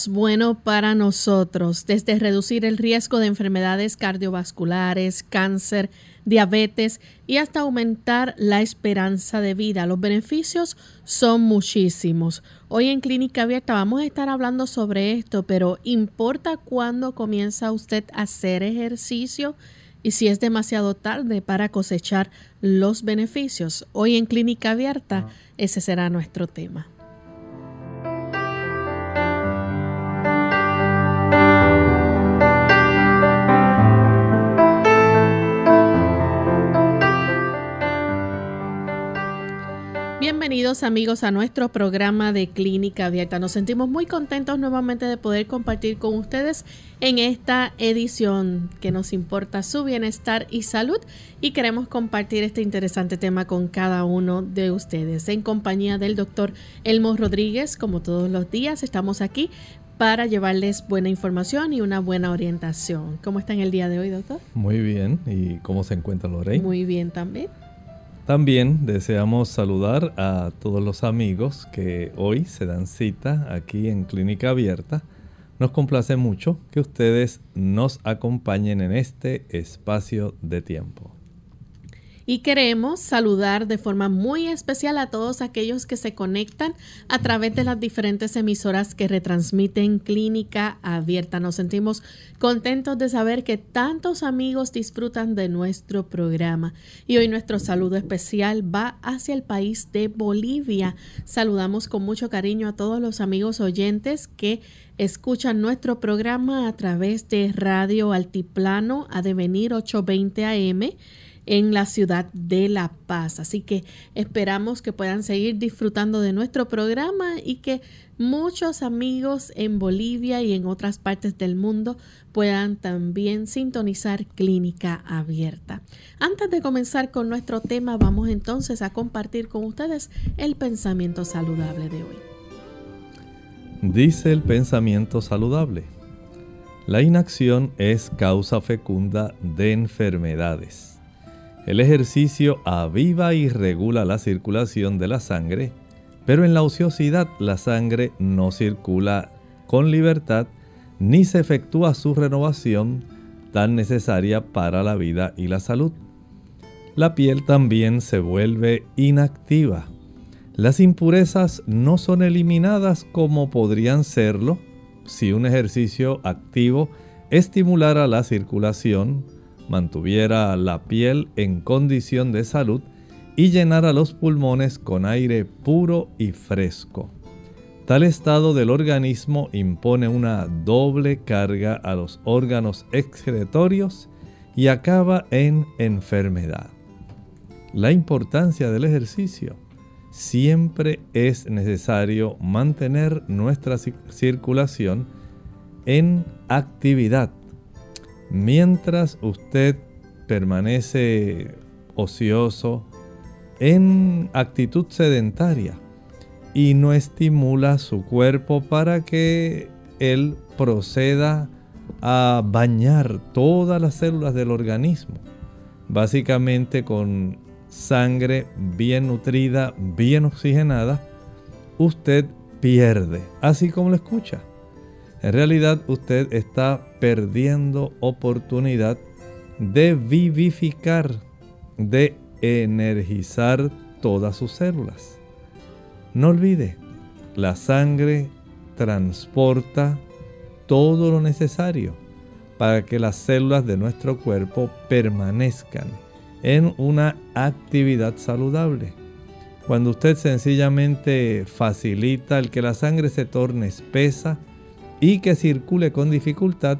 Es bueno para nosotros, desde reducir el riesgo de enfermedades cardiovasculares, cáncer, diabetes y hasta aumentar la esperanza de vida. Los beneficios son muchísimos. Hoy en Clínica Abierta vamos a estar hablando sobre esto, pero ¿importa cuándo comienza usted a hacer ejercicio? y si es demasiado tarde para cosechar los beneficios. Hoy en Clínica Abierta, ah. ese será nuestro tema. Bienvenidos amigos a nuestro programa de Clínica Abierta. Nos sentimos muy contentos nuevamente de poder compartir con ustedes en esta edición que nos importa su bienestar y salud y queremos compartir este interesante tema con cada uno de ustedes. En compañía del doctor Elmo Rodríguez, como todos los días, estamos aquí para llevarles buena información y una buena orientación. ¿Cómo está en el día de hoy, doctor? Muy bien. ¿Y cómo se encuentra Lorraine? Muy bien también. También deseamos saludar a todos los amigos que hoy se dan cita aquí en Clínica Abierta. Nos complace mucho que ustedes nos acompañen en este espacio de tiempo. Y queremos saludar de forma muy especial a todos aquellos que se conectan a través de las diferentes emisoras que retransmiten Clínica Abierta. Nos sentimos contentos de saber que tantos amigos disfrutan de nuestro programa. Y hoy nuestro saludo especial va hacia el país de Bolivia. Saludamos con mucho cariño a todos los amigos oyentes que escuchan nuestro programa a través de Radio Altiplano a devenir 820 AM en la ciudad de La Paz. Así que esperamos que puedan seguir disfrutando de nuestro programa y que muchos amigos en Bolivia y en otras partes del mundo puedan también sintonizar Clínica Abierta. Antes de comenzar con nuestro tema, vamos entonces a compartir con ustedes el pensamiento saludable de hoy. Dice el pensamiento saludable. La inacción es causa fecunda de enfermedades. El ejercicio aviva y regula la circulación de la sangre, pero en la ociosidad la sangre no circula con libertad ni se efectúa su renovación tan necesaria para la vida y la salud. La piel también se vuelve inactiva. Las impurezas no son eliminadas como podrían serlo si un ejercicio activo estimulara la circulación, mantuviera la piel en condición de salud y llenara los pulmones con aire puro y fresco. Tal estado del organismo impone una doble carga a los órganos excretorios y acaba en enfermedad. La importancia del ejercicio. Siempre es necesario mantener nuestra circulación en actividad mientras usted permanece ocioso, en actitud sedentaria y no estimula su cuerpo para que Él proceda a bañar todas las células del organismo, básicamente con sangre bien nutrida, bien oxigenada, usted pierde, así como lo escucha. En realidad usted está perdiendo oportunidad de vivificar, de energizar todas sus células. No olvide, la sangre transporta todo lo necesario para que las células de nuestro cuerpo permanezcan en una actividad saludable. Cuando usted sencillamente facilita el que la sangre se torne espesa y que circule con dificultad,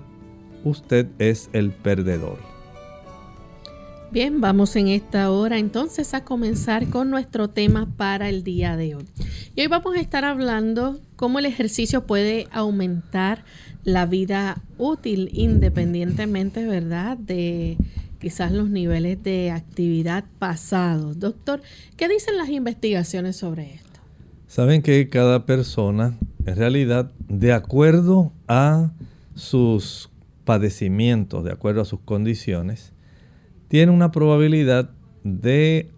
usted es el perdedor. Bien, vamos en esta hora entonces a comenzar con nuestro tema para el día de hoy. Y hoy vamos a estar hablando cómo el ejercicio puede aumentar la vida útil independientemente, ¿verdad?, de quizás los niveles de actividad pasados. Doctor, ¿qué dicen las investigaciones sobre esto? Saben que cada persona, en realidad, de acuerdo a sus padecimientos, de acuerdo a sus condiciones, tiene una probabilidad de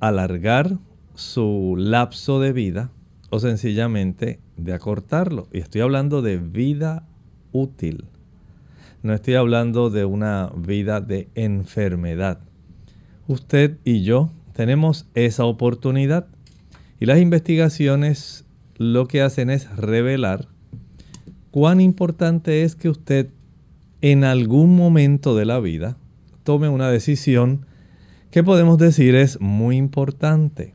alargar su lapso de vida o sencillamente de acortarlo. Y estoy hablando de vida útil. No estoy hablando de una vida de enfermedad. Usted y yo tenemos esa oportunidad y las investigaciones lo que hacen es revelar cuán importante es que usted en algún momento de la vida tome una decisión que podemos decir es muy importante.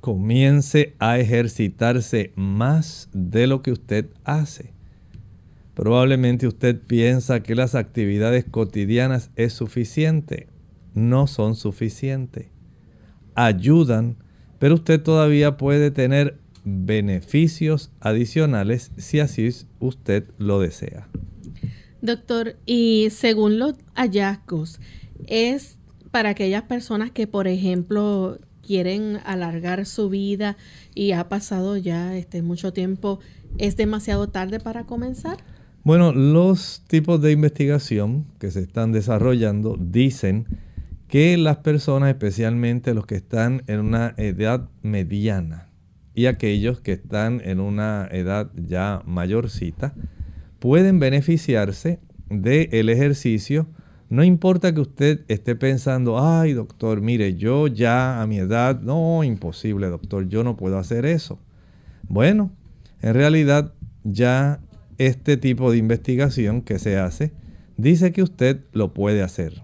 Comience a ejercitarse más de lo que usted hace. Probablemente usted piensa que las actividades cotidianas es suficiente. No son suficientes. Ayudan, pero usted todavía puede tener beneficios adicionales si así usted lo desea. Doctor, y según los hallazgos, es para aquellas personas que, por ejemplo, quieren alargar su vida y ha pasado ya este mucho tiempo, ¿es demasiado tarde para comenzar? Bueno, los tipos de investigación que se están desarrollando dicen que las personas, especialmente los que están en una edad mediana y aquellos que están en una edad ya mayorcita, pueden beneficiarse del ejercicio. No importa que usted esté pensando, ay doctor, mire, yo ya a mi edad, no, imposible doctor, yo no puedo hacer eso. Bueno, en realidad ya este tipo de investigación que se hace dice que usted lo puede hacer.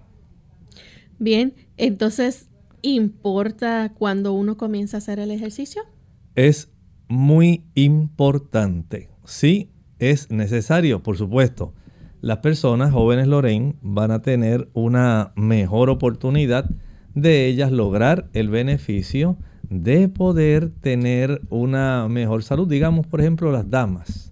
Bien, entonces, ¿importa cuando uno comienza a hacer el ejercicio? Es muy importante. Sí, es necesario, por supuesto. Las personas jóvenes Lorraine van a tener una mejor oportunidad de ellas lograr el beneficio de poder tener una mejor salud. Digamos, por ejemplo, las damas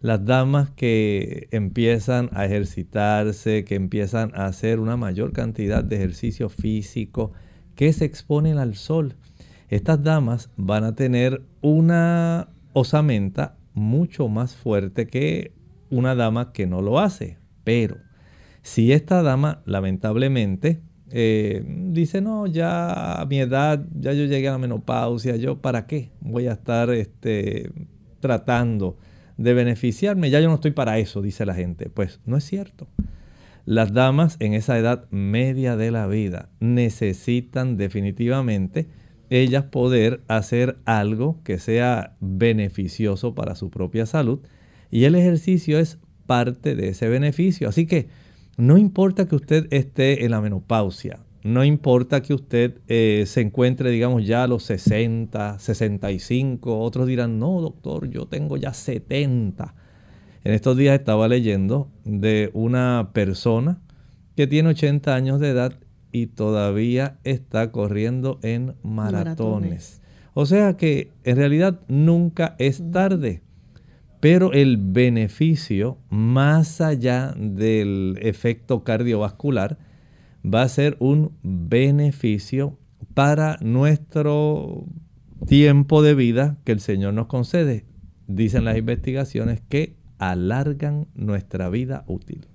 las damas que empiezan a ejercitarse, que empiezan a hacer una mayor cantidad de ejercicio físico, que se exponen al sol. Estas damas van a tener una osamenta mucho más fuerte que una dama que no lo hace. Pero si esta dama lamentablemente eh, dice, no, ya a mi edad, ya yo llegué a la menopausia, yo para qué voy a estar este, tratando de beneficiarme, ya yo no estoy para eso, dice la gente. Pues no es cierto. Las damas en esa edad media de la vida necesitan definitivamente ellas poder hacer algo que sea beneficioso para su propia salud y el ejercicio es parte de ese beneficio. Así que no importa que usted esté en la menopausia, no importa que usted eh, se encuentre, digamos, ya a los 60, 65. Otros dirán, no, doctor, yo tengo ya 70. En estos días estaba leyendo de una persona que tiene 80 años de edad y todavía está corriendo en maratones. O sea que en realidad nunca es tarde. Pero el beneficio, más allá del efecto cardiovascular, va a ser un beneficio para nuestro tiempo de vida que el Señor nos concede. Dicen las investigaciones que alargan nuestra vida útil.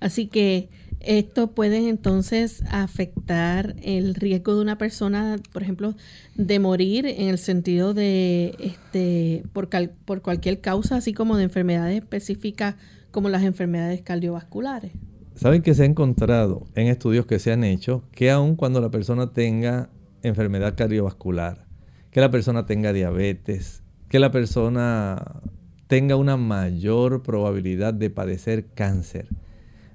Así que esto puede entonces afectar el riesgo de una persona, por ejemplo, de morir en el sentido de este por, por cualquier causa, así como de enfermedades específicas como las enfermedades cardiovasculares. Saben que se ha encontrado en estudios que se han hecho que aun cuando la persona tenga enfermedad cardiovascular, que la persona tenga diabetes, que la persona tenga una mayor probabilidad de padecer cáncer,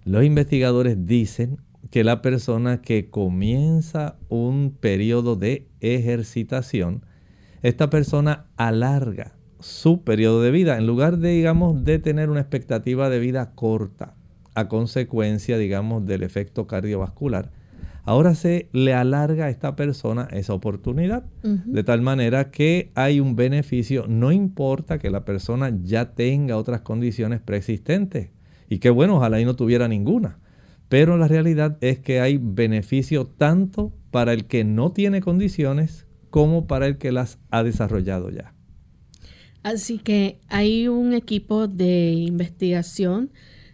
los investigadores dicen que la persona que comienza un periodo de ejercitación, esta persona alarga su periodo de vida en lugar de, digamos, de tener una expectativa de vida corta a consecuencia, digamos, del efecto cardiovascular. Ahora se le alarga a esta persona esa oportunidad, de tal manera que hay un beneficio, no importa que la persona ya tenga otras condiciones preexistentes, y qué bueno, ojalá y no tuviera ninguna. Pero la realidad es que hay beneficio tanto para el que no tiene condiciones como para el que las ha desarrollado ya. Así que hay un equipo de investigación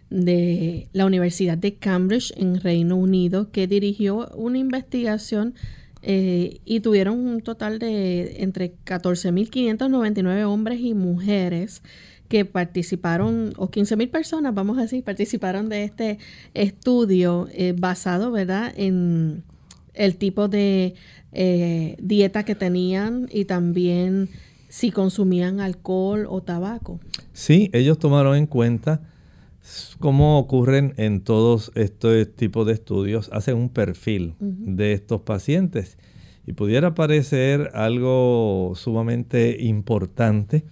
de la Universidad de Cambridge en Reino Unido que dirigió una investigación eh, y tuvieron un total de entre 14.599 hombres y mujeres que participaron, o 15 mil personas, vamos a decir, participaron de este estudio eh, basado, ¿verdad?, en el tipo de eh, dieta que tenían y también si consumían alcohol o tabaco. Sí, ellos tomaron en cuenta, como ocurren en todos estos tipos de estudios, hacen un perfil de estos pacientes. Y pudiera parecer algo sumamente importante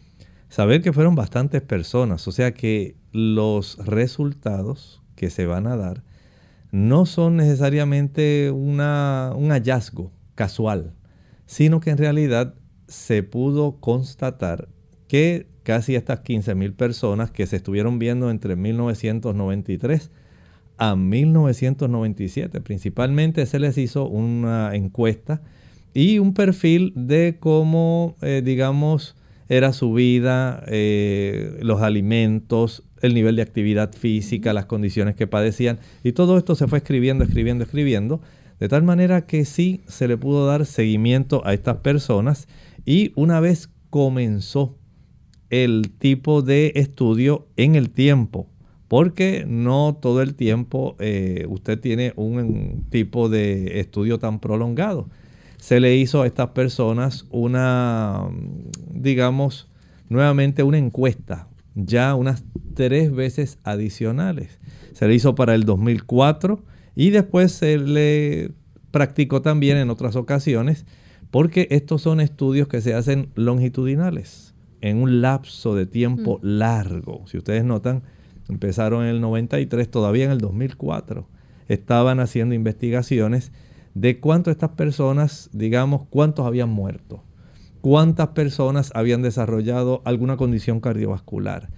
saber que fueron bastantes personas, o sea que los resultados que se van a dar no son necesariamente una, un hallazgo casual, sino que en realidad se pudo constatar que casi estas 15.000 personas que se estuvieron viendo entre 1993 a 1997, principalmente se les hizo una encuesta y un perfil de cómo, eh, digamos, era su vida, eh, los alimentos, el nivel de actividad física, las condiciones que padecían. Y todo esto se fue escribiendo, escribiendo, escribiendo. De tal manera que sí se le pudo dar seguimiento a estas personas. Y una vez comenzó el tipo de estudio en el tiempo, porque no todo el tiempo eh, usted tiene un tipo de estudio tan prolongado se le hizo a estas personas una, digamos, nuevamente una encuesta, ya unas tres veces adicionales. Se le hizo para el 2004 y después se le practicó también en otras ocasiones porque estos son estudios que se hacen longitudinales en un lapso de tiempo mm. largo. Si ustedes notan, empezaron en el 93, todavía en el 2004 estaban haciendo investigaciones de cuánto estas personas, digamos, cuántos habían muerto, cuántas personas habían desarrollado alguna condición cardiovascular,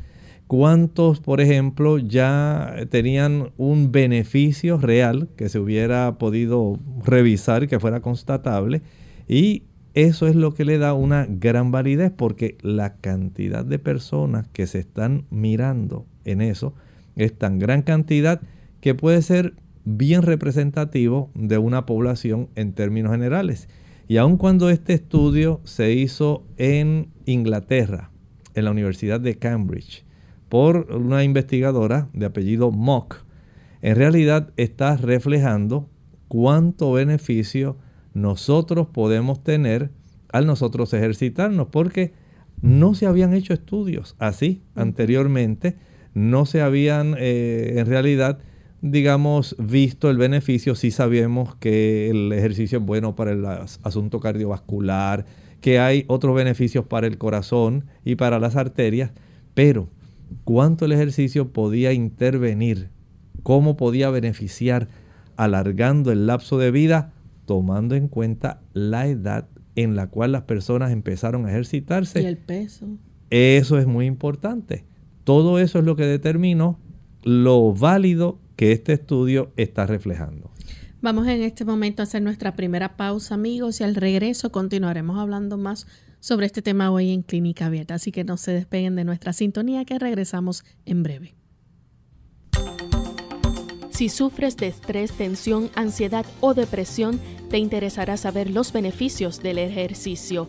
cuántos, por ejemplo, ya tenían un beneficio real que se hubiera podido revisar que fuera constatable. Y eso es lo que le da una gran validez porque la cantidad de personas que se están mirando en eso es tan gran cantidad que puede ser bien representativo de una población en términos generales. Y aun cuando este estudio se hizo en Inglaterra, en la Universidad de Cambridge, por una investigadora de apellido Mock, en realidad está reflejando cuánto beneficio nosotros podemos tener al nosotros ejercitarnos, porque no se habían hecho estudios así anteriormente, no se habían eh, en realidad digamos, visto el beneficio, sí sabemos que el ejercicio es bueno para el asunto cardiovascular, que hay otros beneficios para el corazón y para las arterias, pero cuánto el ejercicio podía intervenir, cómo podía beneficiar alargando el lapso de vida, tomando en cuenta la edad en la cual las personas empezaron a ejercitarse. Y el peso. Eso es muy importante. Todo eso es lo que determinó lo válido que este estudio está reflejando. Vamos en este momento a hacer nuestra primera pausa, amigos, y al regreso continuaremos hablando más sobre este tema hoy en Clínica Abierta, así que no se despeguen de nuestra sintonía que regresamos en breve. Si sufres de estrés, tensión, ansiedad o depresión, te interesará saber los beneficios del ejercicio.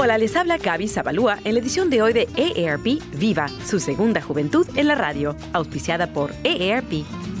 Hola, les habla Gaby Zabalúa en la edición de hoy de EARP Viva, su segunda juventud en la radio, auspiciada por EARP.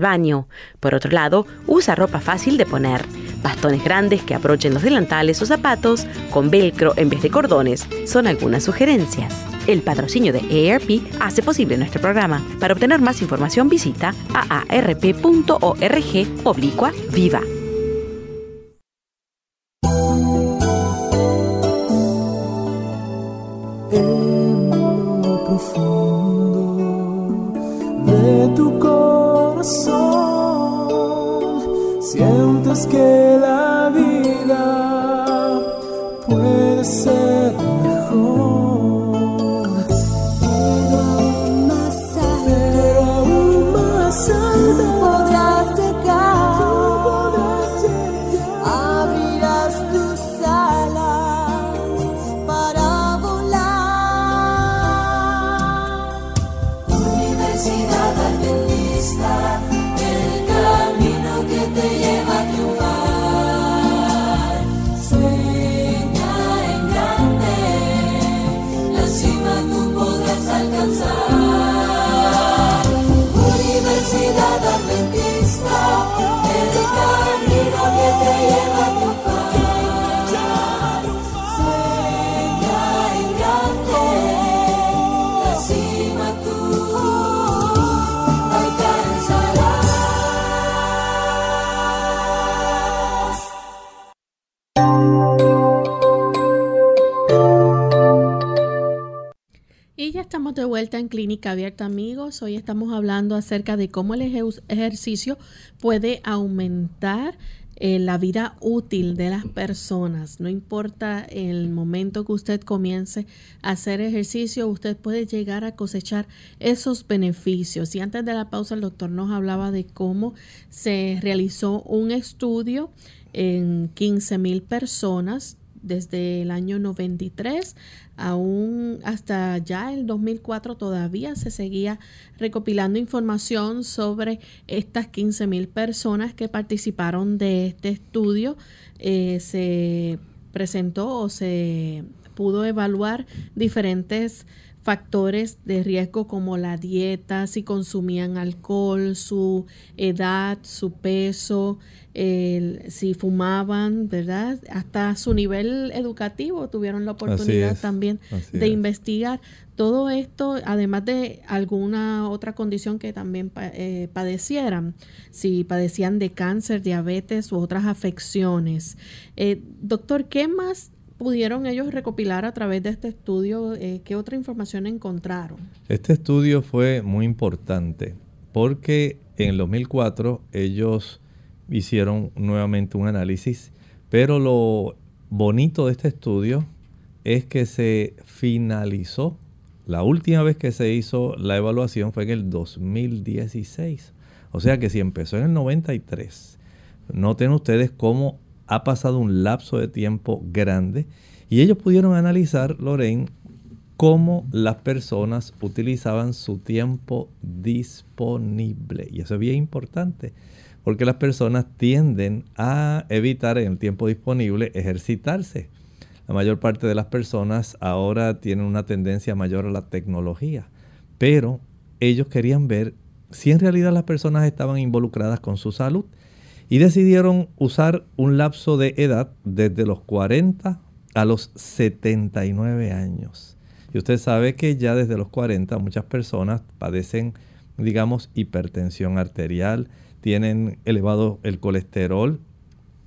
baño. Por otro lado, usa ropa fácil de poner, bastones grandes que aprochen los delantales o zapatos con velcro en vez de cordones, son algunas sugerencias. El patrocinio de AARP hace posible nuestro programa. Para obtener más información visita aarp.org oblicua viva. Corazón. Sientes que la vida puede ser de vuelta en Clínica Abierta, amigos. Hoy estamos hablando acerca de cómo el ejercicio puede aumentar eh, la vida útil de las personas. No importa el momento que usted comience a hacer ejercicio, usted puede llegar a cosechar esos beneficios. Y antes de la pausa, el doctor nos hablaba de cómo se realizó un estudio en 15 mil personas desde el año 93 aún hasta ya el 2004 todavía se seguía recopilando información sobre estas 15 mil personas que participaron de este estudio. Eh, se presentó o se pudo evaluar diferentes factores de riesgo como la dieta, si consumían alcohol, su edad, su peso, si fumaban, ¿verdad? Hasta su nivel educativo tuvieron la oportunidad también de investigar. Todo esto, además de alguna otra condición que también eh, padecieran, si padecían de cáncer, diabetes u otras afecciones. Eh, doctor, ¿qué más pudieron ellos recopilar a través de este estudio? Eh, ¿Qué otra información encontraron? Este estudio fue muy importante porque en el 2004 ellos hicieron nuevamente un análisis, pero lo bonito de este estudio es que se finalizó La última vez que se hizo la evaluación fue en el 2016. O sea que si empezó en el 93, noten ustedes cómo ha pasado un lapso de tiempo grande y ellos pudieron analizar, Lorraine, cómo las personas utilizaban su tiempo disponible. Y eso es bien importante, porque las personas tienden a evitar en el tiempo disponible ejercitarse. La mayor parte de las personas ahora tienen una tendencia mayor a la tecnología, pero ellos querían ver si en realidad las personas estaban involucradas con su salud y decidieron usar un lapso de edad desde los 40 a los 79 años. Y usted sabe que ya desde los 40 muchas personas padecen, digamos, hipertensión arterial, tienen elevado el colesterol.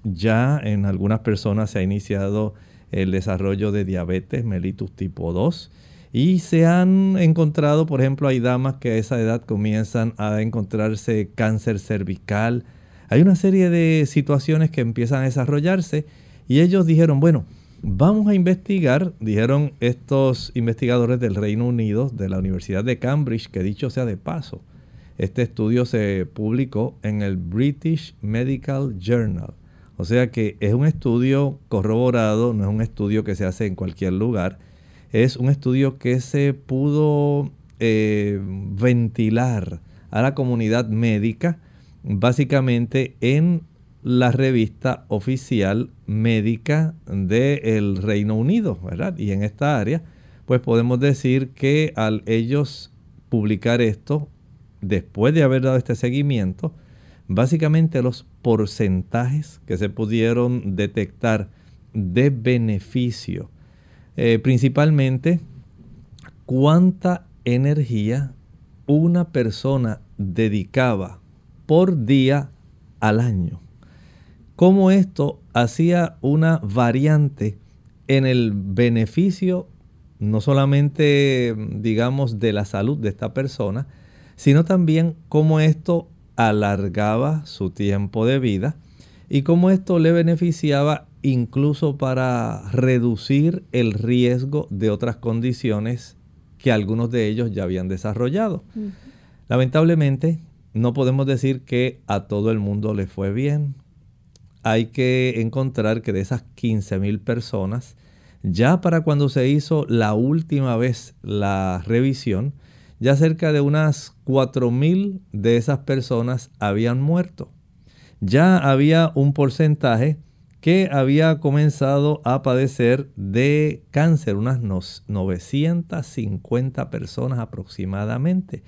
Ya en algunas personas se ha iniciado el desarrollo de diabetes mellitus tipo 2. Y se han encontrado, por ejemplo, hay damas que a esa edad comienzan a encontrarse cáncer cervical. Hay una serie de situaciones que empiezan a desarrollarse y ellos dijeron, bueno, Vamos a investigar, dijeron estos investigadores del Reino Unido, de la Universidad de Cambridge, que dicho sea de paso, este estudio se publicó en el British Medical Journal. O sea que es un estudio corroborado, no es un estudio que se hace en cualquier lugar, es un estudio que se pudo eh, ventilar a la comunidad médica básicamente en la revista oficial médica del Reino Unido, ¿verdad? Y en esta área, pues podemos decir que al ellos publicar esto, después de haber dado este seguimiento, básicamente los porcentajes que se pudieron detectar de beneficio, eh, principalmente cuánta energía una persona dedicaba por día al año cómo esto hacía una variante en el beneficio no solamente, digamos, de la salud de esta persona, sino también cómo esto alargaba su tiempo de vida y cómo esto le beneficiaba incluso para reducir el riesgo de otras condiciones que algunos de ellos ya habían desarrollado. Lamentablemente, no podemos decir que a todo el mundo le fue bien hay que encontrar que de esas 15 mil personas, ya para cuando se hizo la última vez la revisión, ya cerca de unas 4 mil de esas personas habían muerto. Ya había un porcentaje que había comenzado a padecer de cáncer, unas 950 personas aproximadamente.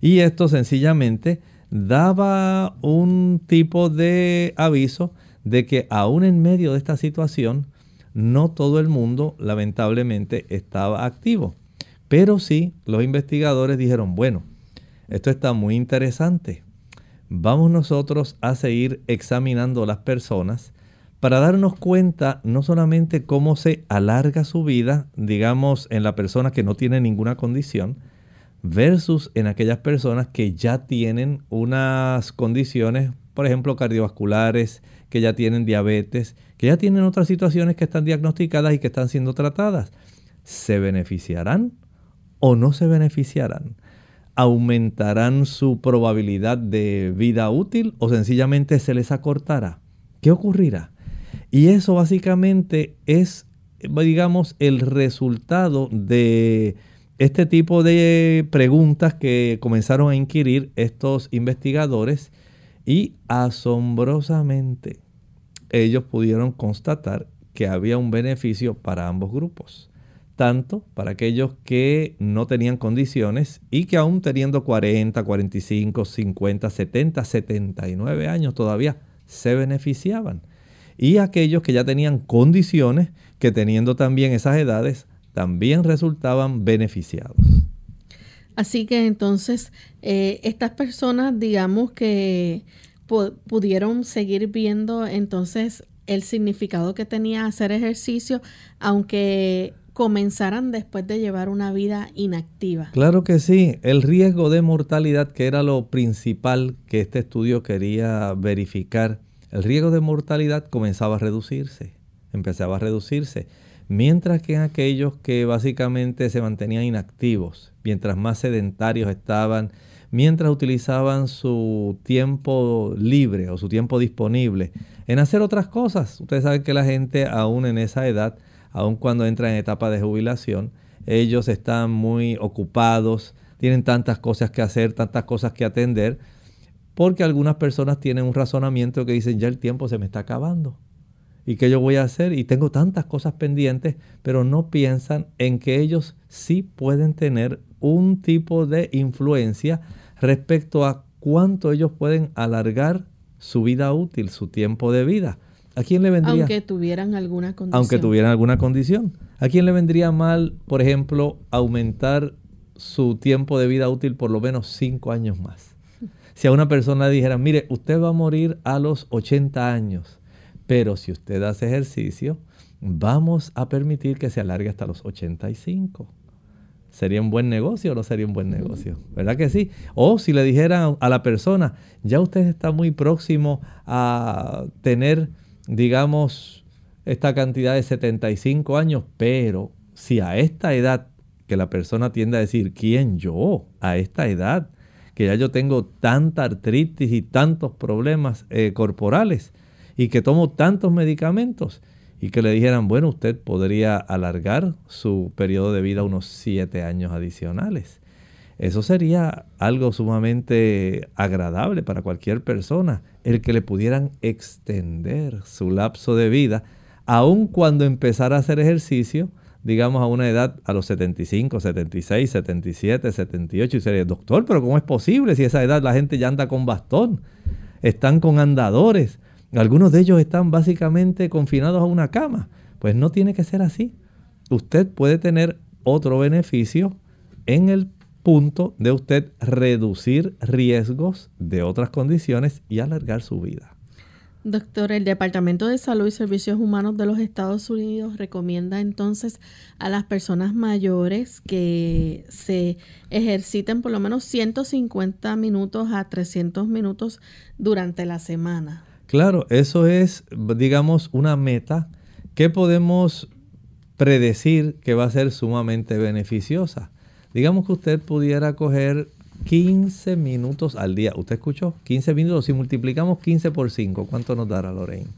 Y esto sencillamente daba un tipo de aviso de que aún en medio de esta situación, no todo el mundo lamentablemente estaba activo. Pero sí, los investigadores dijeron, bueno, esto está muy interesante. Vamos nosotros a seguir examinando las personas para darnos cuenta no solamente cómo se alarga su vida, digamos, en la persona que no tiene ninguna condición, versus en aquellas personas que ya tienen unas condiciones, por ejemplo, cardiovasculares, que ya tienen diabetes, que ya tienen otras situaciones que están diagnosticadas y que están siendo tratadas. ¿Se beneficiarán o no se beneficiarán? ¿Aumentarán su probabilidad de vida útil o sencillamente se les acortará? ¿Qué ocurrirá? Y eso básicamente es, digamos, el resultado de este tipo de preguntas que comenzaron a inquirir estos investigadores y asombrosamente, ellos pudieron constatar que había un beneficio para ambos grupos, tanto para aquellos que no tenían condiciones y que aún teniendo 40, 45, 50, 70, 79 años todavía se beneficiaban, y aquellos que ya tenían condiciones que teniendo también esas edades también resultaban beneficiados. Así que entonces eh, estas personas, digamos que pudieron seguir viendo entonces el significado que tenía hacer ejercicio, aunque comenzaran después de llevar una vida inactiva. Claro que sí, el riesgo de mortalidad, que era lo principal que este estudio quería verificar, el riesgo de mortalidad comenzaba a reducirse, empezaba a reducirse. Mientras que en aquellos que básicamente se mantenían inactivos, mientras más sedentarios estaban, mientras utilizaban su tiempo libre o su tiempo disponible en hacer otras cosas. Ustedes saben que la gente aún en esa edad, aún cuando entra en etapa de jubilación, ellos están muy ocupados, tienen tantas cosas que hacer, tantas cosas que atender, porque algunas personas tienen un razonamiento que dicen, ya el tiempo se me está acabando. ¿Y qué yo voy a hacer? Y tengo tantas cosas pendientes, pero no piensan en que ellos sí pueden tener un tipo de influencia respecto a cuánto ellos pueden alargar su vida útil, su tiempo de vida. ¿A quién le vendría? Aunque tuvieran alguna condición. Aunque tuvieran alguna condición. ¿A quién le vendría mal, por ejemplo, aumentar su tiempo de vida útil por lo menos cinco años más? Si a una persona dijera, mire, usted va a morir a los 80 años, pero si usted hace ejercicio, vamos a permitir que se alargue hasta los 85. ¿Sería un buen negocio o no sería un buen negocio? ¿Verdad que sí? O si le dijeran a la persona, ya usted está muy próximo a tener, digamos, esta cantidad de 75 años, pero si a esta edad que la persona tiende a decir, ¿quién yo? A esta edad, que ya yo tengo tanta artritis y tantos problemas eh, corporales y que tomo tantos medicamentos y que le dijeran, bueno, usted podría alargar su periodo de vida unos siete años adicionales. Eso sería algo sumamente agradable para cualquier persona, el que le pudieran extender su lapso de vida, aun cuando empezara a hacer ejercicio, digamos a una edad a los 75, 76, 77, 78, y sería, doctor, pero ¿cómo es posible si a esa edad la gente ya anda con bastón? Están con andadores, algunos de ellos están básicamente confinados a una cama. Pues no tiene que ser así. Usted puede tener otro beneficio en el punto de usted reducir riesgos de otras condiciones y alargar su vida. Doctor, el Departamento de Salud y Servicios Humanos de los Estados Unidos recomienda entonces a las personas mayores que se ejerciten por lo menos 150 minutos a 300 minutos durante la semana. Claro, eso es, digamos, una meta que podemos predecir que va a ser sumamente beneficiosa. Digamos que usted pudiera coger 15 minutos al día. ¿Usted escuchó? 15 minutos. Si multiplicamos 15 por 5, ¿cuánto nos dará Lorraine?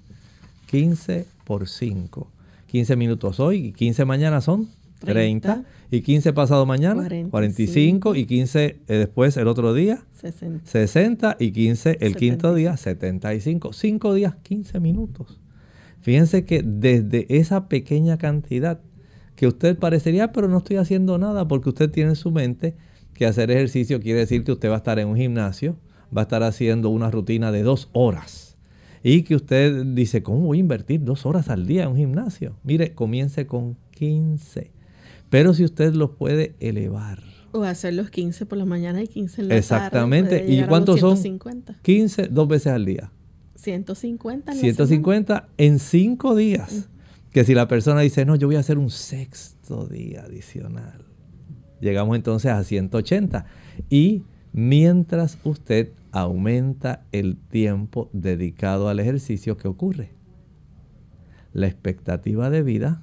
15 por 5. 15 minutos hoy y 15 mañana son 30. y 15 pasado mañana 45, y 15 eh, después el otro día 60, 60 y 15 el quinto día 75. 5 días 15 minutos. Fíjense que desde esa pequeña cantidad que usted parecería, pero no estoy haciendo nada porque usted tiene en su mente que hacer ejercicio quiere decir que usted va a estar en un gimnasio, va a estar haciendo una rutina de dos horas. Y que usted dice, ¿cómo voy a invertir dos horas al día en un gimnasio? Mire, comience con 15 pero si usted los puede elevar. O hacer los 15 por la mañana y 15 en la Exactamente. ¿Y cuántos son? 15 dos veces al día. 150 en 150 en 5 días. Que si la persona dice, no, yo voy a hacer un sexto día adicional. Llegamos entonces a 180. Y mientras usted aumenta el tiempo dedicado al ejercicio, ¿qué ocurre? La expectativa de vida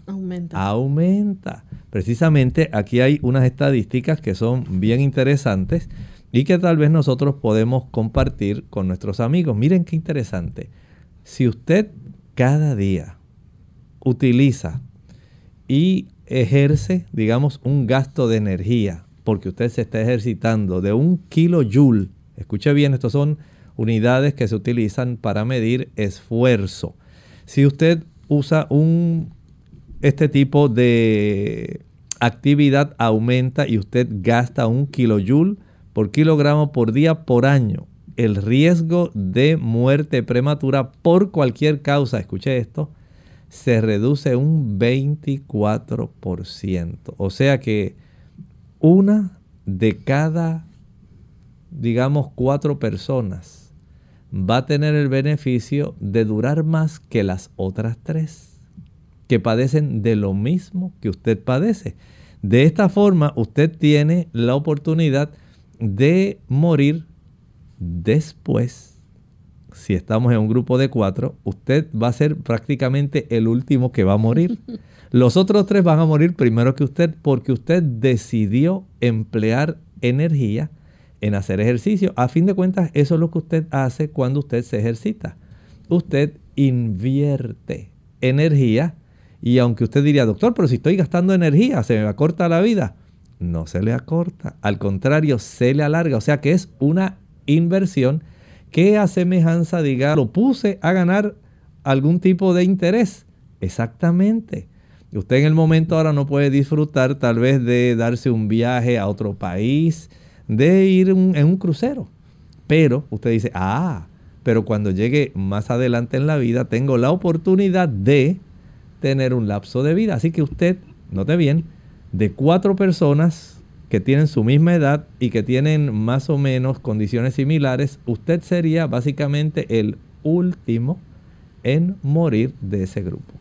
aumenta. Precisamente aquí hay unas estadísticas que son bien interesantes y que tal vez nosotros podemos compartir con nuestros amigos. Miren qué interesante. Si usted cada día utiliza y ejerce, digamos, un gasto de energía, porque usted se está ejercitando de un kilojoule, escuche bien, estos son unidades que se utilizan para medir esfuerzo. Si usted usa un, este tipo de actividad aumenta y usted gasta un kilojoule por kilogramo por día por año. El riesgo de muerte prematura por cualquier causa, escuche esto, se reduce un 24%. O sea que una de cada, digamos, cuatro personas va a tener el beneficio de durar más que las otras tres, que padecen de lo mismo que usted padece. De esta forma, usted tiene la oportunidad de morir después, si estamos en un grupo de cuatro, usted va a ser prácticamente el último que va a morir. Los otros tres van a morir primero que usted porque usted decidió emplear energía en hacer ejercicio. A fin de cuentas, eso es lo que usted hace cuando usted se ejercita. Usted invierte energía y aunque usted diría, doctor, pero si estoy gastando energía, se me acorta la vida. No se le acorta, al contrario, se le alarga. O sea que es una inversión que a semejanza, diga, lo puse a ganar algún tipo de interés. Exactamente. Usted en el momento ahora no puede disfrutar tal vez de darse un viaje a otro país, de ir en un crucero. Pero usted dice, ah, pero cuando llegue más adelante en la vida tengo la oportunidad de tener un lapso de vida. Así que usted, note bien, de cuatro personas que tienen su misma edad y que tienen más o menos condiciones similares, usted sería básicamente el último en morir de ese grupo.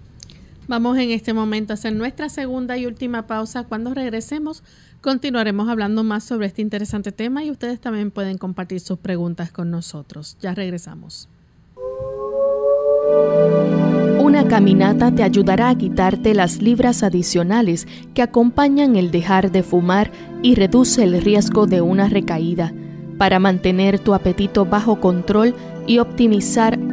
Vamos en este momento a hacer nuestra segunda y última pausa. Cuando regresemos, continuaremos hablando más sobre este interesante tema y ustedes también pueden compartir sus preguntas con nosotros. Ya regresamos. Una caminata te ayudará a quitarte las libras adicionales que acompañan el dejar de fumar y reduce el riesgo de una recaída. Para mantener tu apetito bajo control y optimizar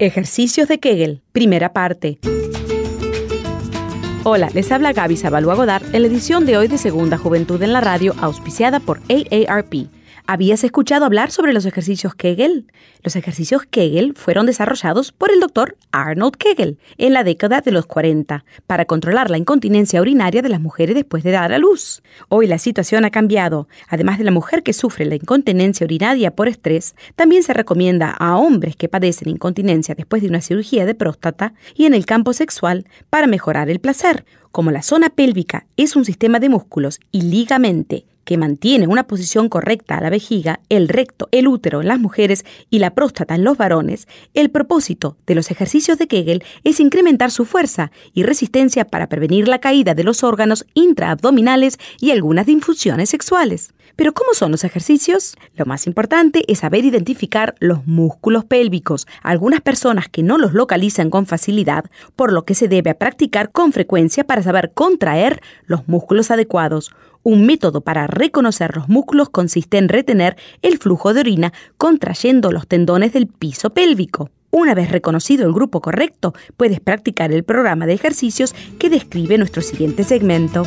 Ejercicios de Kegel, primera parte. Hola, les habla Gaby Zabalúa Godard en la edición de hoy de Segunda Juventud en la Radio, auspiciada por AARP. ¿Habías escuchado hablar sobre los ejercicios Kegel? Los ejercicios Kegel fueron desarrollados por el doctor Arnold Kegel en la década de los 40 para controlar la incontinencia urinaria de las mujeres después de dar a luz. Hoy la situación ha cambiado. Además de la mujer que sufre la incontinencia urinaria por estrés, también se recomienda a hombres que padecen incontinencia después de una cirugía de próstata y en el campo sexual para mejorar el placer. Como la zona pélvica es un sistema de músculos y ligamente que mantiene una posición correcta a la vejiga, el recto, el útero en las mujeres y la próstata en los varones, el propósito de los ejercicios de Kegel es incrementar su fuerza y resistencia para prevenir la caída de los órganos intraabdominales y algunas infusiones sexuales. Pero ¿cómo son los ejercicios? Lo más importante es saber identificar los músculos pélvicos. Algunas personas que no los localizan con facilidad, por lo que se debe practicar con frecuencia para saber contraer los músculos adecuados. Un método para reconocer los músculos consiste en retener el flujo de orina contrayendo los tendones del piso pélvico. Una vez reconocido el grupo correcto, puedes practicar el programa de ejercicios que describe nuestro siguiente segmento.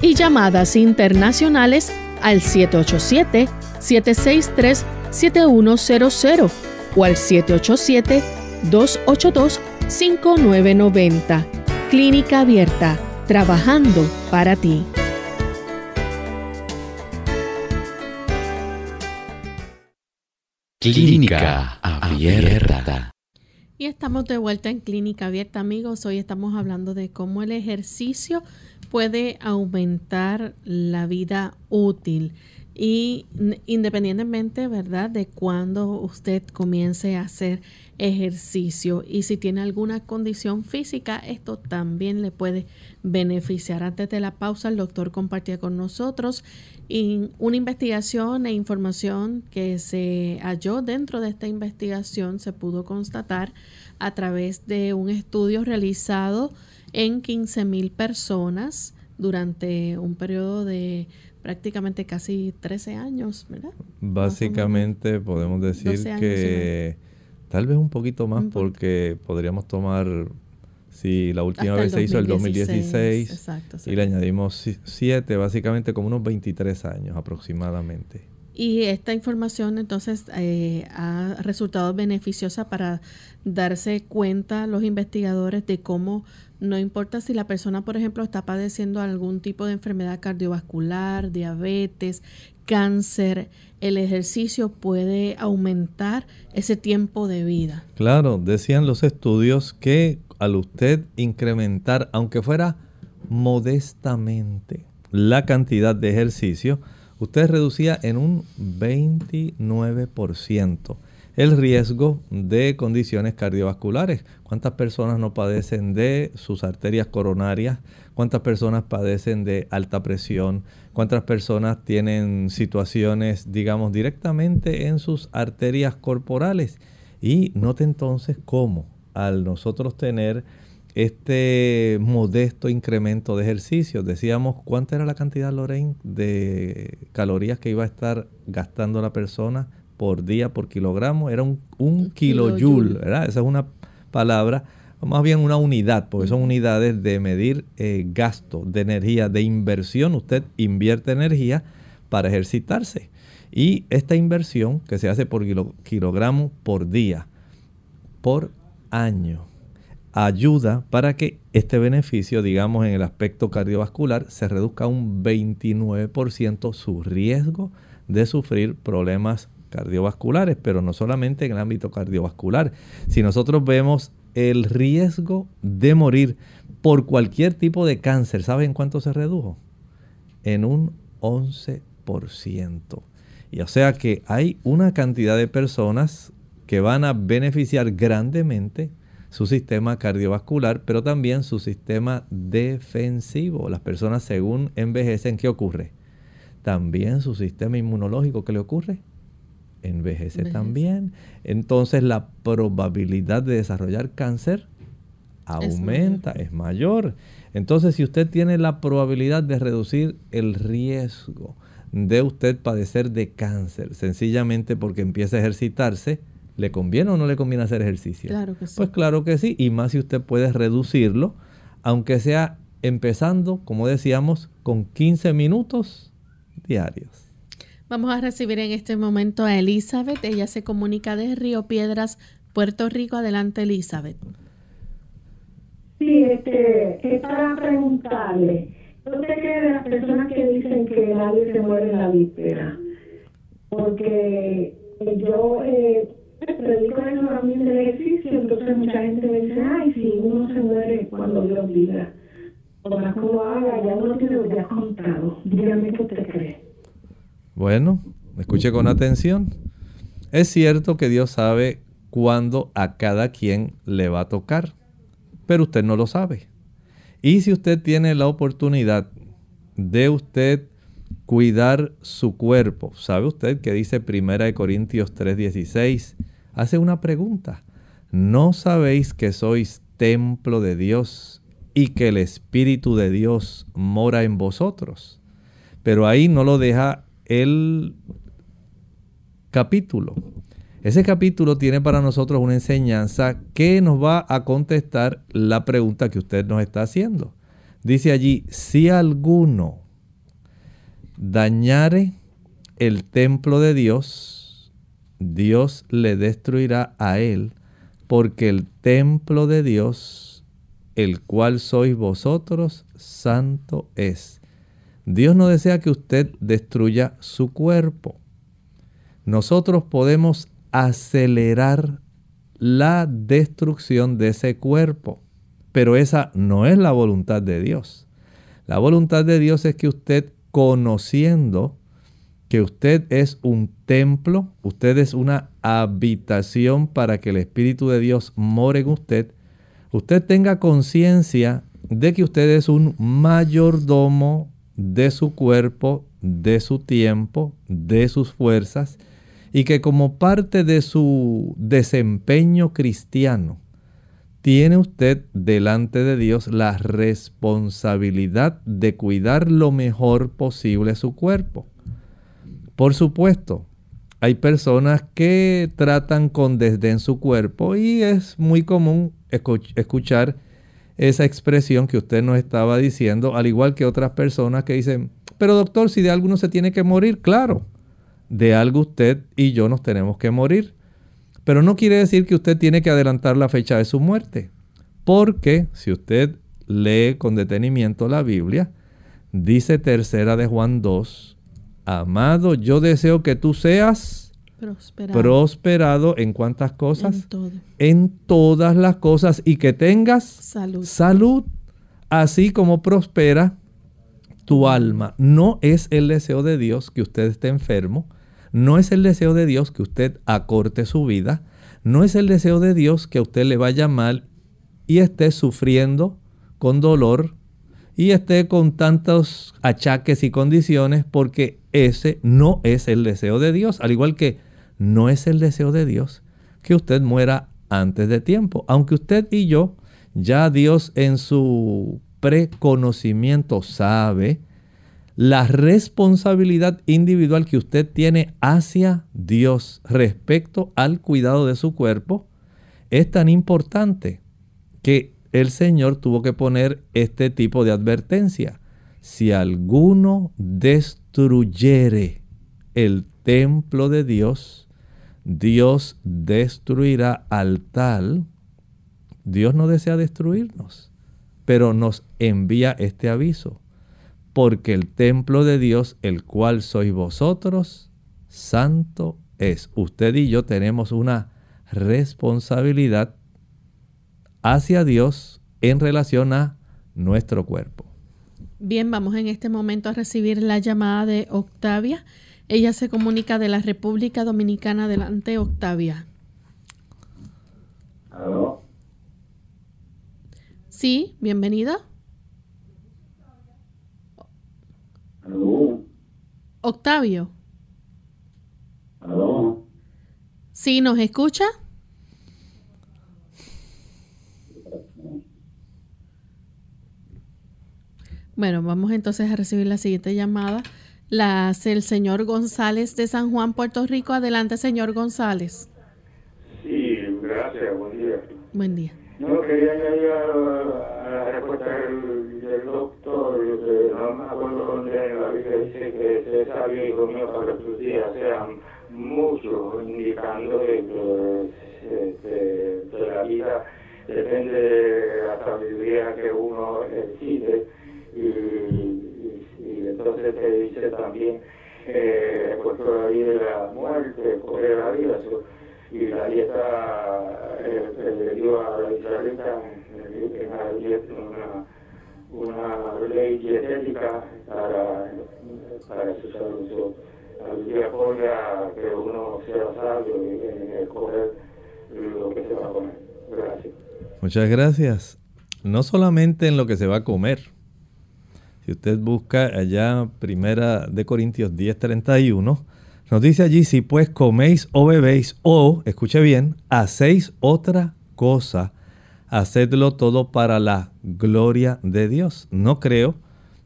y llamadas internacionales al 787-763-7100 o al 787-282-5990. Clínica Abierta trabajando para ti. Clínica Abierta. Y estamos de vuelta en Clínica Abierta, amigos. Hoy estamos hablando de cómo el ejercicio puede aumentar la vida útil. Y independientemente, ¿verdad?, de cuando usted comience a hacer ejercicio y si tiene alguna condición física, esto también le puede beneficiar. Antes de la pausa, el doctor compartía con nosotros una investigación e información que se halló dentro de esta investigación, se pudo constatar a través de un estudio realizado en 15 mil personas durante un periodo de prácticamente casi 13 años, ¿verdad? Básicamente podemos decir que Tal vez un poquito más porque podríamos tomar, si la última vez se hizo el 2016 y le añadimos 7, básicamente como unos 23 años aproximadamente. Y esta información entonces eh, ha resultado beneficiosa para darse cuenta los investigadores de cómo no importa si la persona, por ejemplo, está padeciendo algún tipo de enfermedad cardiovascular, diabetes, cáncer, el ejercicio puede aumentar ese tiempo de vida. Claro, decían los estudios que al usted incrementar, aunque fuera modestamente, la cantidad de ejercicio, usted reducía en un 29% el riesgo de condiciones cardiovasculares. ¿Cuántas personas no padecen de sus arterias coronarias? ¿Cuántas personas padecen de alta presión? ¿Cuántas personas tienen situaciones, digamos, directamente en sus arterias corporales? Y note entonces cómo al nosotros tener este modesto incremento de ejercicios, decíamos cuánta era la cantidad, Lorraine, de calorías que iba a estar gastando la persona por día por kilogramo, era un, un kilojoule, ¿verdad? Esa es una palabra, o más bien una unidad, porque son unidades de medir eh, gasto de energía, de inversión. Usted invierte energía para ejercitarse. Y esta inversión que se hace por kilogramo por día, por año, ayuda para que este beneficio, digamos, en el aspecto cardiovascular, se reduzca un 29% su riesgo de sufrir problemas cardiovasculares, pero no solamente en el ámbito cardiovascular. Si nosotros vemos el riesgo de morir por cualquier tipo de cáncer, ¿saben cuánto se redujo? En un 11%. Y o sea que hay una cantidad de personas que van a beneficiar grandemente su sistema cardiovascular, pero también su sistema defensivo. Las personas según envejecen, ¿qué ocurre? También su sistema inmunológico, ¿qué le ocurre? envejece, también. Entonces la probabilidad de desarrollar cáncer aumenta, es mayor. Entonces si usted tiene la probabilidad de reducir el riesgo de usted padecer de cáncer, sencillamente porque empieza a ejercitarse, ¿le conviene o no le conviene hacer ejercicio? Claro que sí. Pues claro que sí, y más si usted puede reducirlo, aunque sea empezando, como decíamos, con 15 minutos diarios. Vamos a recibir en este momento a Elizabeth. Ella se comunica de Río Piedras, Puerto Rico. Adelante, Elizabeth. Sí, este, es para preguntarle. ¿Dónde quedan las personas que dicen que nadie se muere en la víspera? Porque yo eh, predico eso también del ejercicio, entonces mucha gente me dice, ay, si uno se muere cuando Dios diga. O que uno haga, ya uno tiene ya contado. Dígame qué usted cree. Bueno, escuche con atención. Es cierto que Dios sabe cuándo a cada quien le va a tocar, pero usted no lo sabe. Y si usted tiene la oportunidad de usted cuidar su cuerpo, ¿sabe usted que dice 1 Corintios 3:16? Hace una pregunta. ¿No sabéis que sois templo de Dios y que el Espíritu de Dios mora en vosotros? Pero ahí no lo deja el capítulo. Ese capítulo tiene para nosotros una enseñanza que nos va a contestar la pregunta que usted nos está haciendo. Dice allí, si alguno dañare el templo de Dios, Dios le destruirá a él, porque el templo de Dios, el cual sois vosotros, santo es. Dios no desea que usted destruya su cuerpo. Nosotros podemos acelerar la destrucción de ese cuerpo, pero esa no es la voluntad de Dios. La voluntad de Dios es que usted conociendo que usted es un templo, usted es una habitación para que el Espíritu de Dios more en usted, usted tenga conciencia de que usted es un mayordomo de su cuerpo, de su tiempo, de sus fuerzas, y que como parte de su desempeño cristiano, tiene usted delante de Dios la responsabilidad de cuidar lo mejor posible su cuerpo. Por supuesto, hay personas que tratan con desdén su cuerpo y es muy común escuchar esa expresión que usted nos estaba diciendo, al igual que otras personas que dicen, pero doctor, si de algo se tiene que morir, claro, de algo usted y yo nos tenemos que morir. Pero no quiere decir que usted tiene que adelantar la fecha de su muerte. Porque si usted lee con detenimiento la Biblia, dice tercera de Juan 2, amado, yo deseo que tú seas prosperado, en cuántas cosas? En, en, todas las cosas y que tengas salud. salud, así como prospera tu alma. No es el deseo de Dios que usted esté enfermo, no es el deseo de Dios que usted acorte su vida, no es el deseo de Dios que a usted le vaya mal y esté sufriendo con dolor y esté con tantos achaques y condiciones porque ese no es el deseo de Dios, al igual que no es el deseo de Dios que usted muera antes de tiempo, aunque usted y yo ya Dios en su preconocimiento sabe la responsabilidad individual que usted tiene hacia Dios respecto al cuidado de su cuerpo es tan importante que el Señor tuvo que poner este tipo de advertencia. Si alguno destruyere el templo de Dios, Dios destruirá al tal. Dios no desea destruirnos, pero nos envía este aviso porque el templo de Dios, el cual sois vosotros, santo es. Usted y yo tenemos una responsabilidad hacia Dios en relación a nuestro cuerpo. Bien, vamos en este momento a recibir la llamada de Octavia. Ella se comunica de la República Dominicana. Adelante, Octavia. ¿Aló? Sí, bienvenida. Octavio. ¿Aló? ¿Sí nos escucha? Bueno, vamos entonces a recibir la siguiente llamada. La hace el señor González de San Juan, Puerto Rico. Adelante, señor González. Sí, gracias. Buen día. Buen día. No quería añadir a la respuesta del, del doctor, no me acuerdo dónde la Biblia dice se sabio, hijo mío, para tus días sean muchos, indicando que, la vida depende de la sabiduría que uno exige. Y, y, entonces te dice también eh, pues vida de la muerte, por la vida. Y la dieta eh, le dio a la israelita en la dieta una, una ley dietética para, para su salud. La apoya que uno sea sabio en escoger lo que se va a comer. Gracias. Muchas gracias. No solamente en lo que se va a comer. Si usted busca allá, primera de Corintios 10, 31, nos dice allí, si pues coméis o bebéis o, escuche bien, hacéis otra cosa, hacedlo todo para la gloria de Dios. No creo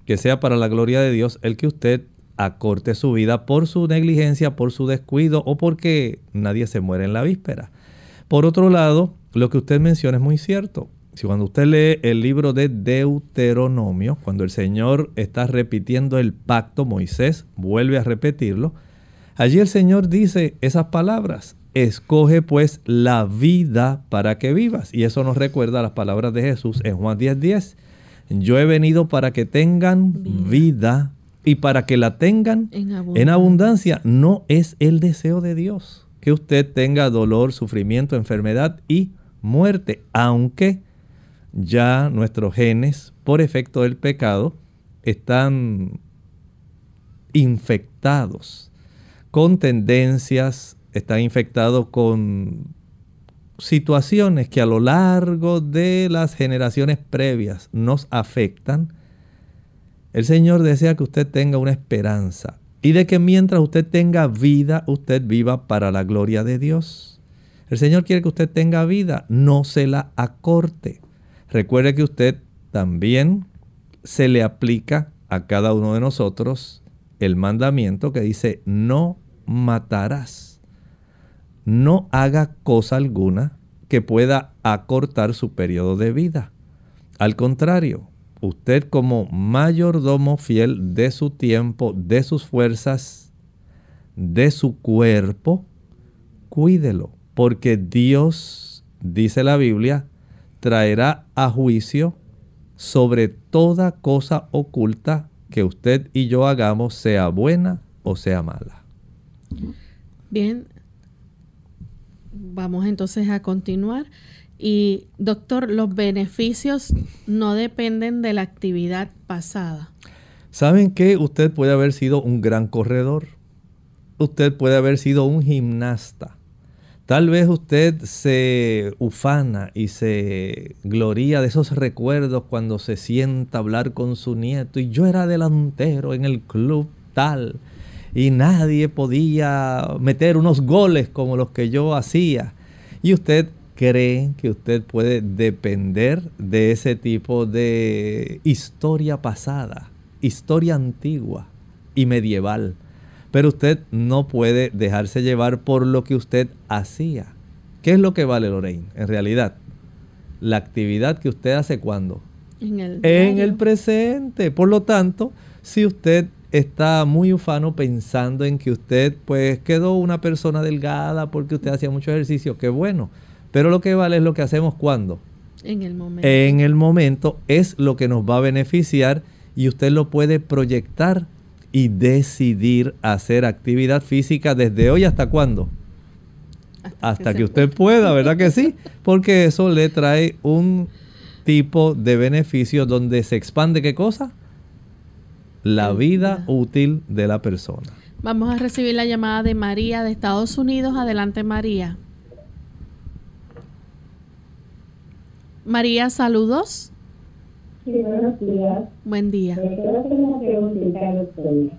que sea para la gloria de Dios el que usted acorte su vida por su negligencia, por su descuido o porque nadie se muere en la víspera. Por otro lado, lo que usted menciona es muy cierto. Si cuando usted lee el libro de Deuteronomio, cuando el Señor está repitiendo el pacto, Moisés vuelve a repetirlo, Allí el Señor dice esas palabras, escoge pues la vida para que vivas. Y eso nos recuerda las palabras de Jesús en Juan 10:10. 10. Yo he venido para que tengan vida. y para que la tengan en abundancia. en abundancia. No es el deseo de Dios que usted tenga dolor, sufrimiento, enfermedad y muerte, aunque ya nuestros genes, por efecto del pecado, están infectados con tendencias, están infectados con situaciones que a lo largo de las generaciones previas nos afectan, el Señor desea que usted tenga una esperanza y de que mientras usted tenga vida, usted viva para la gloria de Dios. El Señor quiere que usted tenga vida, no se la acorte. Recuerde que usted también se le aplica a cada uno de nosotros el mandamiento que dice no matarás. No haga cosa alguna que pueda acortar su periodo de vida. Al contrario, usted como mayordomo fiel de su tiempo, de sus fuerzas, de su cuerpo, cuídelo, porque Dios, dice la Biblia, traerá a juicio sobre toda cosa oculta que usted y yo hagamos, sea buena o sea mala. Bien, vamos entonces a continuar. Y doctor, los beneficios no dependen de la actividad pasada. ¿Saben que usted puede haber sido un gran corredor? Usted puede haber sido un gimnasta. Tal vez usted se ufana y se gloría de esos recuerdos cuando se sienta a hablar con su nieto. Y yo era delantero en el club tal. Y nadie podía meter unos goles como los que yo hacía. Y usted cree que usted puede depender de ese tipo de historia pasada, historia antigua y medieval. Pero usted no puede dejarse llevar por lo que usted hacía. ¿Qué es lo que vale Lorraine? En realidad, la actividad que usted hace cuando? En el, en el presente. Por lo tanto, si usted está muy ufano pensando en que usted pues quedó una persona delgada porque usted hacía mucho ejercicio, qué bueno. Pero lo que vale es lo que hacemos cuando. En el momento. En el momento es lo que nos va a beneficiar y usted lo puede proyectar y decidir hacer actividad física desde hoy hasta cuándo. Hasta, hasta que, que usted pueda, ¿verdad que sí? Porque eso le trae un tipo de beneficio donde se expande qué cosa? La vida útil de la persona. Vamos a recibir la llamada de María de Estados Unidos. Adelante, María. María, saludos. Sí, buenos días. Buen día. Eh, quiero hacer una preguntita a usted.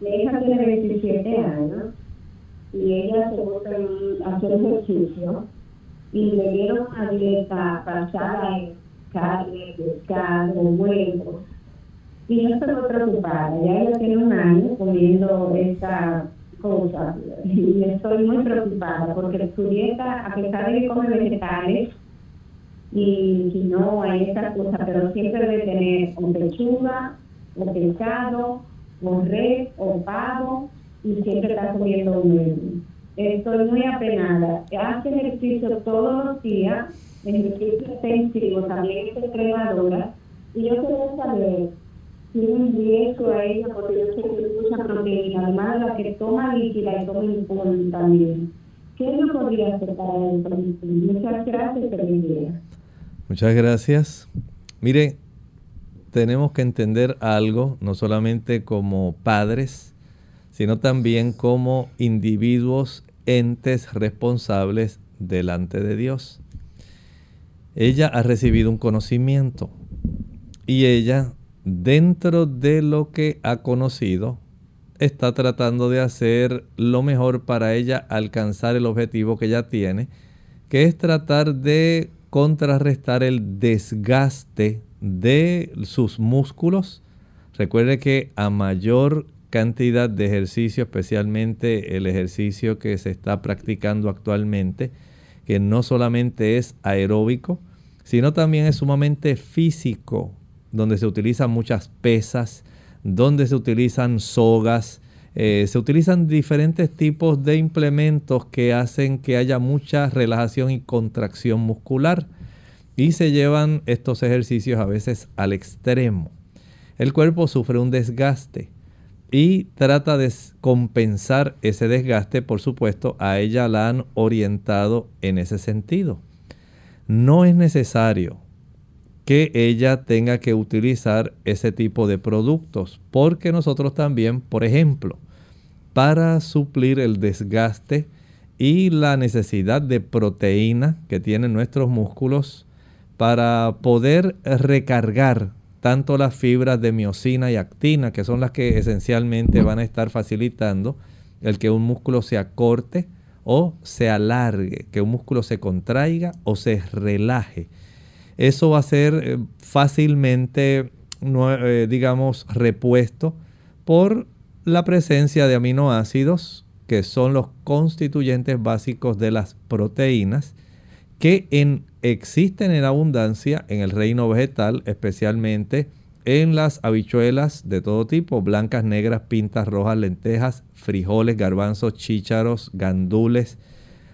Mi hija tiene 27 años y ella se gusta hacer ejercicio y le dieron una dieta basada en carne, pescado, huevos. Y yo estoy preocupada. Ya ella tiene un año comiendo esta cosa y estoy muy preocupada porque su dieta, a pesar de que come vegetales, y si no hay esta cosa, pero siempre debe tener un pechuga, o pescado, o res, o pavo, y siempre está comiendo un. Estoy muy apenada. Hace ejercicio todos los días, ejercicio extensivo, también es entrenadora, y yo quiero saber si un riesgo a ella, porque yo sé que mucha proteína, además de la que toma líquida y toma polvo también. ¿Qué no podría hacer para eso? Muchas gracias feliz. Muchas gracias. Mire, tenemos que entender algo, no solamente como padres, sino también como individuos, entes responsables delante de Dios. Ella ha recibido un conocimiento y ella, dentro de lo que ha conocido, está tratando de hacer lo mejor para ella alcanzar el objetivo que ella tiene, que es tratar de contrarrestar el desgaste de sus músculos. Recuerde que a mayor cantidad de ejercicio, especialmente el ejercicio que se está practicando actualmente, que no solamente es aeróbico, sino también es sumamente físico, donde se utilizan muchas pesas, donde se utilizan sogas, eh, se utilizan diferentes tipos de implementos que hacen que haya mucha relajación y contracción muscular y se llevan estos ejercicios a veces al extremo. El cuerpo sufre un desgaste y trata de compensar ese desgaste, por supuesto, a ella la han orientado en ese sentido. No es necesario que ella tenga que utilizar ese tipo de productos, porque nosotros también, por ejemplo, para suplir el desgaste y la necesidad de proteína que tienen nuestros músculos, para poder recargar tanto las fibras de miocina y actina, que son las que esencialmente van a estar facilitando el que un músculo se acorte o se alargue, que un músculo se contraiga o se relaje eso va a ser eh, fácilmente, eh, digamos, repuesto por la presencia de aminoácidos que son los constituyentes básicos de las proteínas, que en, existen en abundancia en el reino vegetal, especialmente en las habichuelas de todo tipo, blancas, negras, pintas, rojas, lentejas, frijoles, garbanzos, chícharos, gandules.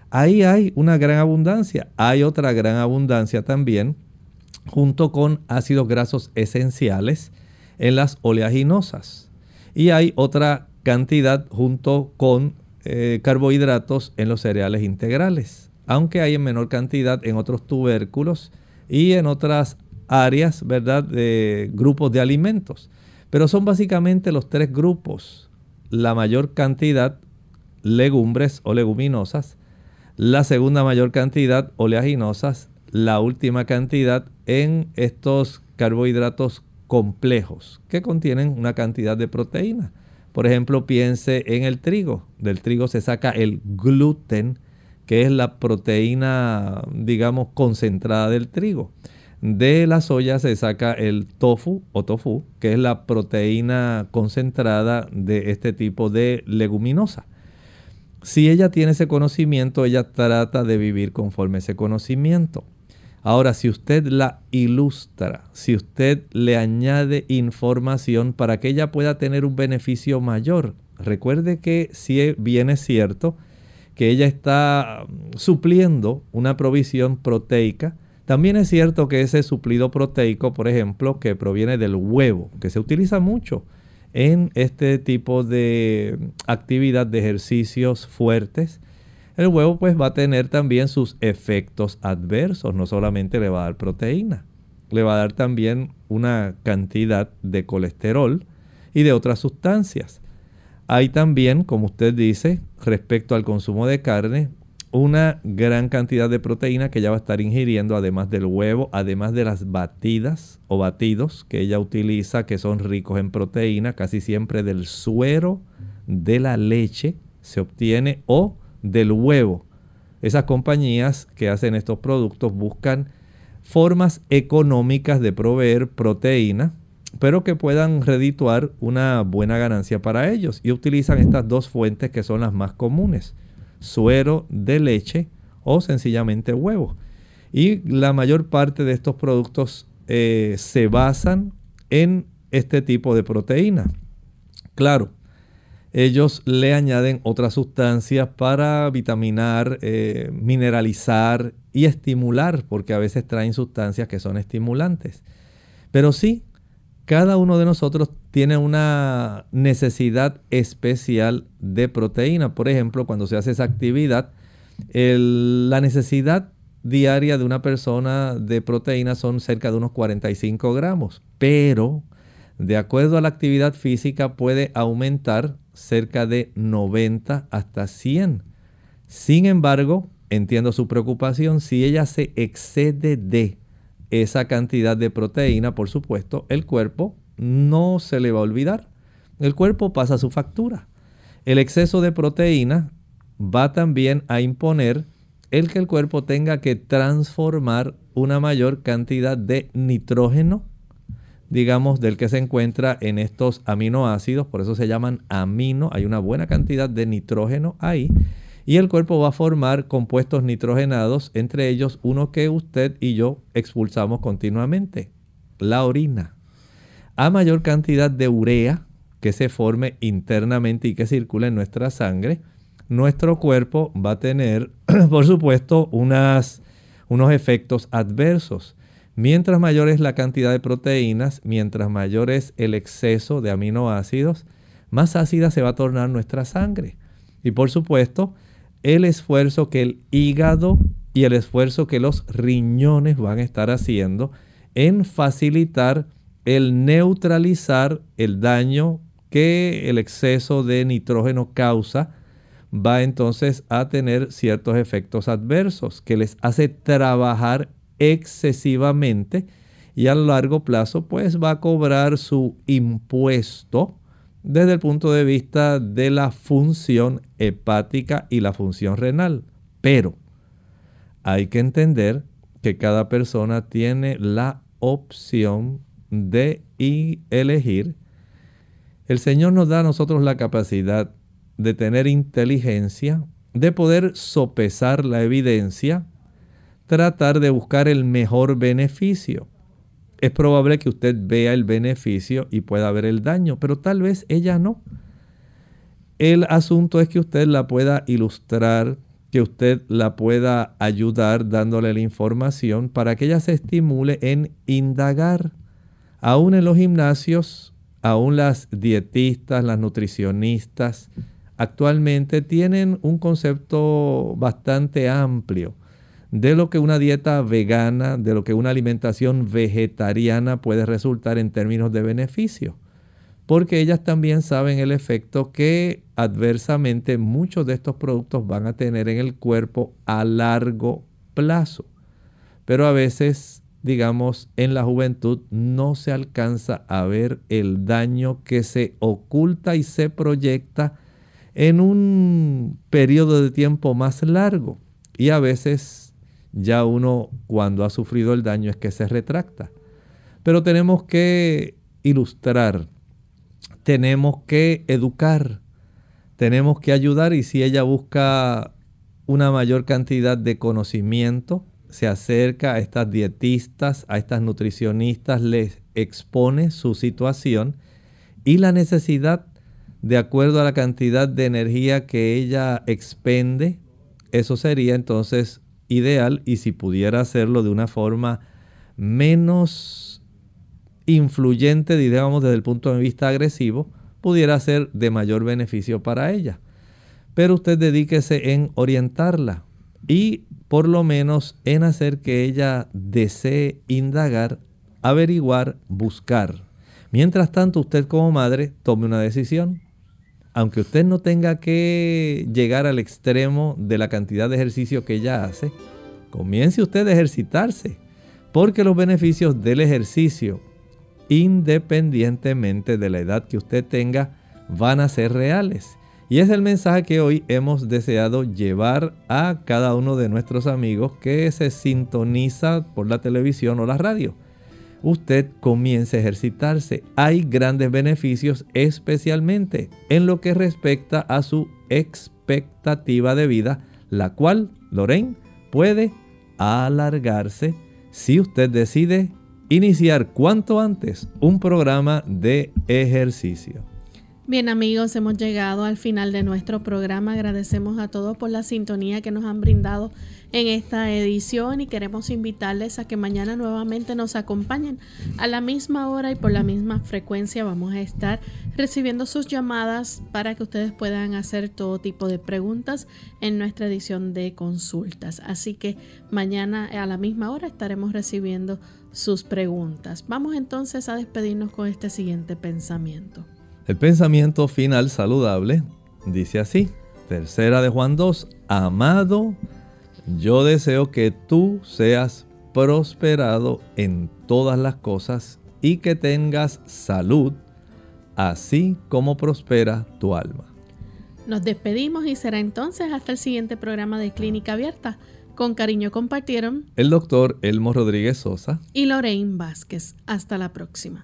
Ahí hay una gran abundancia. Hay otra gran abundancia también junto con ácidos grasos esenciales en las oleaginosas. Y hay otra cantidad junto con eh, carbohidratos en los cereales integrales, aunque hay en menor cantidad en otros tubérculos y en otras áreas, ¿verdad?, de grupos de alimentos. Pero son básicamente los tres grupos. La mayor cantidad, legumbres o leguminosas. La segunda mayor cantidad, oleaginosas. La última cantidad en estos carbohidratos complejos que contienen una cantidad de proteína. Por ejemplo, piense en el trigo. Del trigo se saca el gluten, que es la proteína, digamos, concentrada del trigo. De la soya se saca el tofu o tofu, que es la proteína concentrada de este tipo de leguminosa. Si ella tiene ese conocimiento, ella trata de vivir conforme ese conocimiento. Ahora, si usted la ilustra, si usted le añade información para que ella pueda tener un beneficio mayor, recuerde que si bien es cierto que ella está supliendo una provisión proteica, también es cierto que ese suplido proteico, por ejemplo, que proviene del huevo, que se utiliza mucho en este tipo de actividad de ejercicios fuertes, el huevo pues va a tener también sus efectos adversos, no solamente le va a dar proteína, le va a dar también una cantidad de colesterol y de otras sustancias. Hay también, como usted dice, respecto al consumo de carne, una gran cantidad de proteína que ella va a estar ingiriendo, además del huevo, además de las batidas o batidos que ella utiliza, que son ricos en proteína, casi siempre del suero de la leche se obtiene o del huevo. Esas compañías que hacen estos productos buscan formas económicas de proveer proteína, pero que puedan redituar una buena ganancia para ellos y utilizan estas dos fuentes que son las más comunes suero de leche o sencillamente huevo. Y la mayor parte de estos productos eh, se basan en este tipo de proteína. Claro, ellos le añaden otras sustancias para vitaminar, eh, mineralizar y estimular, porque a veces traen sustancias que son estimulantes. Pero sí, cada uno de nosotros tiene una necesidad especial de proteína. Por ejemplo, cuando se hace esa actividad, la necesidad diaria de una persona de proteína son cerca de unos 45 gramos, pero de acuerdo a la actividad física puede aumentar cerca de 90 hasta 100. Sin embargo, entiendo su preocupación, si ella se excede de esa cantidad de proteína, por supuesto, el cuerpo no se le va a olvidar. El cuerpo pasa su factura. El exceso de proteína va también a imponer el que el cuerpo tenga que transformar una mayor cantidad de nitrógeno, digamos, del que se encuentra en estos aminoácidos, por eso se llaman amino, hay una buena cantidad de nitrógeno ahí y el cuerpo va a formar compuestos nitrogenados, entre ellos uno que usted y yo expulsamos continuamente, la orina. A mayor cantidad de urea que se forme internamente y que circule en nuestra sangre, nuestro cuerpo va a tener, por supuesto, unas, unos efectos adversos. Mientras mayor es la cantidad de proteínas, mientras mayor es el exceso de aminoácidos, más ácida se va a tornar nuestra sangre. Y por supuesto, el esfuerzo que el hígado y el esfuerzo que los riñones van a estar haciendo en facilitar el neutralizar el daño que el exceso de nitrógeno causa, va entonces a tener ciertos efectos adversos que les hace trabajar excesivamente y a largo plazo pues va a cobrar su impuesto desde el punto de vista de la función hepática y la función renal. Pero hay que entender que cada persona tiene la opción de elegir. El Señor nos da a nosotros la capacidad de tener inteligencia, de poder sopesar la evidencia, tratar de buscar el mejor beneficio. Es probable que usted vea el beneficio y pueda ver el daño, pero tal vez ella no. El asunto es que usted la pueda ilustrar, que usted la pueda ayudar dándole la información para que ella se estimule en indagar. Aún en los gimnasios, aún las dietistas, las nutricionistas, actualmente tienen un concepto bastante amplio de lo que una dieta vegana, de lo que una alimentación vegetariana puede resultar en términos de beneficio. Porque ellas también saben el efecto que adversamente muchos de estos productos van a tener en el cuerpo a largo plazo. Pero a veces, digamos, en la juventud no se alcanza a ver el daño que se oculta y se proyecta en un periodo de tiempo más largo. Y a veces ya uno cuando ha sufrido el daño es que se retracta. Pero tenemos que ilustrar, tenemos que educar, tenemos que ayudar y si ella busca una mayor cantidad de conocimiento, se acerca a estas dietistas, a estas nutricionistas, les expone su situación y la necesidad de acuerdo a la cantidad de energía que ella expende. Eso sería entonces ideal y si pudiera hacerlo de una forma menos influyente, digamos desde el punto de vista agresivo, pudiera ser de mayor beneficio para ella. Pero usted dedíquese en orientarla y por lo menos en hacer que ella desee indagar, averiguar, buscar. Mientras tanto, usted como madre tome una decisión aunque usted no tenga que llegar al extremo de la cantidad de ejercicio que ella hace, comience usted a ejercitarse, porque los beneficios del ejercicio, independientemente de la edad que usted tenga, van a ser reales. Y es el mensaje que hoy hemos deseado llevar a cada uno de nuestros amigos que se sintoniza por la televisión o la radio usted comience a ejercitarse. Hay grandes beneficios especialmente en lo que respecta a su expectativa de vida, la cual, Lorraine, puede alargarse si usted decide iniciar cuanto antes un programa de ejercicio. Bien amigos, hemos llegado al final de nuestro programa. Agradecemos a todos por la sintonía que nos han brindado en esta edición y queremos invitarles a que mañana nuevamente nos acompañen a la misma hora y por la misma frecuencia. Vamos a estar recibiendo sus llamadas para que ustedes puedan hacer todo tipo de preguntas en nuestra edición de consultas. Así que mañana a la misma hora estaremos recibiendo sus preguntas. Vamos entonces a despedirnos con este siguiente pensamiento. El pensamiento final saludable dice así, tercera de Juan 2, amado, yo deseo que tú seas prosperado en todas las cosas y que tengas salud, así como prospera tu alma. Nos despedimos y será entonces hasta el siguiente programa de Clínica Abierta. Con cariño compartieron el doctor Elmo Rodríguez Sosa y Lorraine Vázquez. Hasta la próxima.